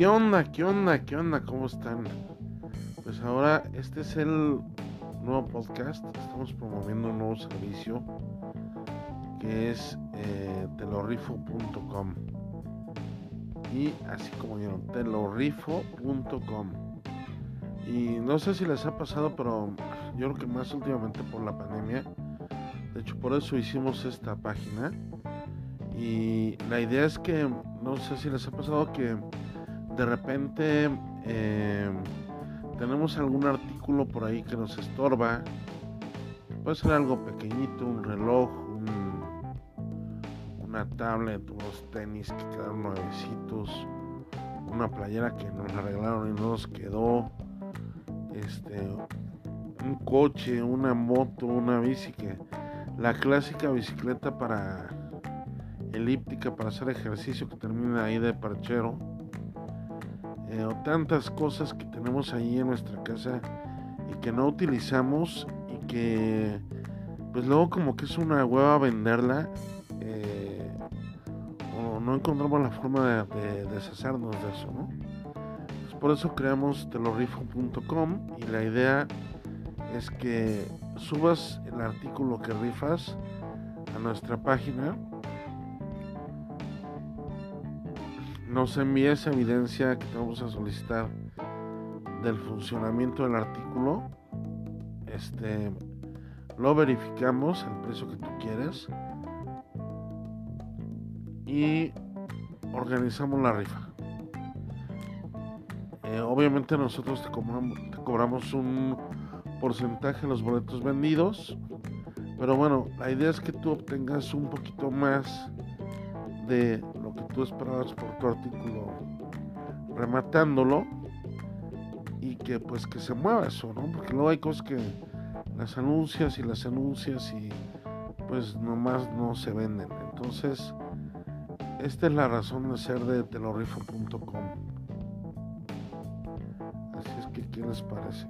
¿Qué onda? ¿Qué onda? ¿Qué onda? ¿Cómo están? Pues ahora este es el nuevo podcast. Estamos promoviendo un nuevo servicio que es eh, telorrifo.com. Y así como vieron, telorrifo.com. Y no sé si les ha pasado, pero yo creo que más últimamente por la pandemia. De hecho, por eso hicimos esta página. Y la idea es que, no sé si les ha pasado que de repente eh, tenemos algún artículo por ahí que nos estorba. Puede ser algo pequeñito, un reloj, una tablet, unos tenis que quedaron nuevecitos, una playera que nos arreglaron y no nos quedó, este, un coche, una moto, una bici que la clásica bicicleta para elíptica para hacer ejercicio que termina ahí de parchero eh, o tantas cosas que tenemos ahí en nuestra casa y que no utilizamos y que pues luego como que es una hueva venderla eh, o no encontramos la forma de, deshacernos de eso, ¿no? Pues por eso creamos telorifo.com y la idea es que subas el artículo que rifas a nuestra página nos envíes evidencia que vamos a solicitar del funcionamiento del artículo. Este lo verificamos el precio que tú quieres y organizamos la rifa. Eh, obviamente nosotros te cobramos, te cobramos un porcentaje de los boletos vendidos, pero bueno, la idea es que tú obtengas un poquito más de que tú esperabas por tu artículo rematándolo y que pues que se mueva eso, ¿no? Porque luego hay cosas que las anuncias y las anuncias y pues nomás no se venden. Entonces, esta es la razón de ser de telorifo.com. Así es que, ¿qué les parece?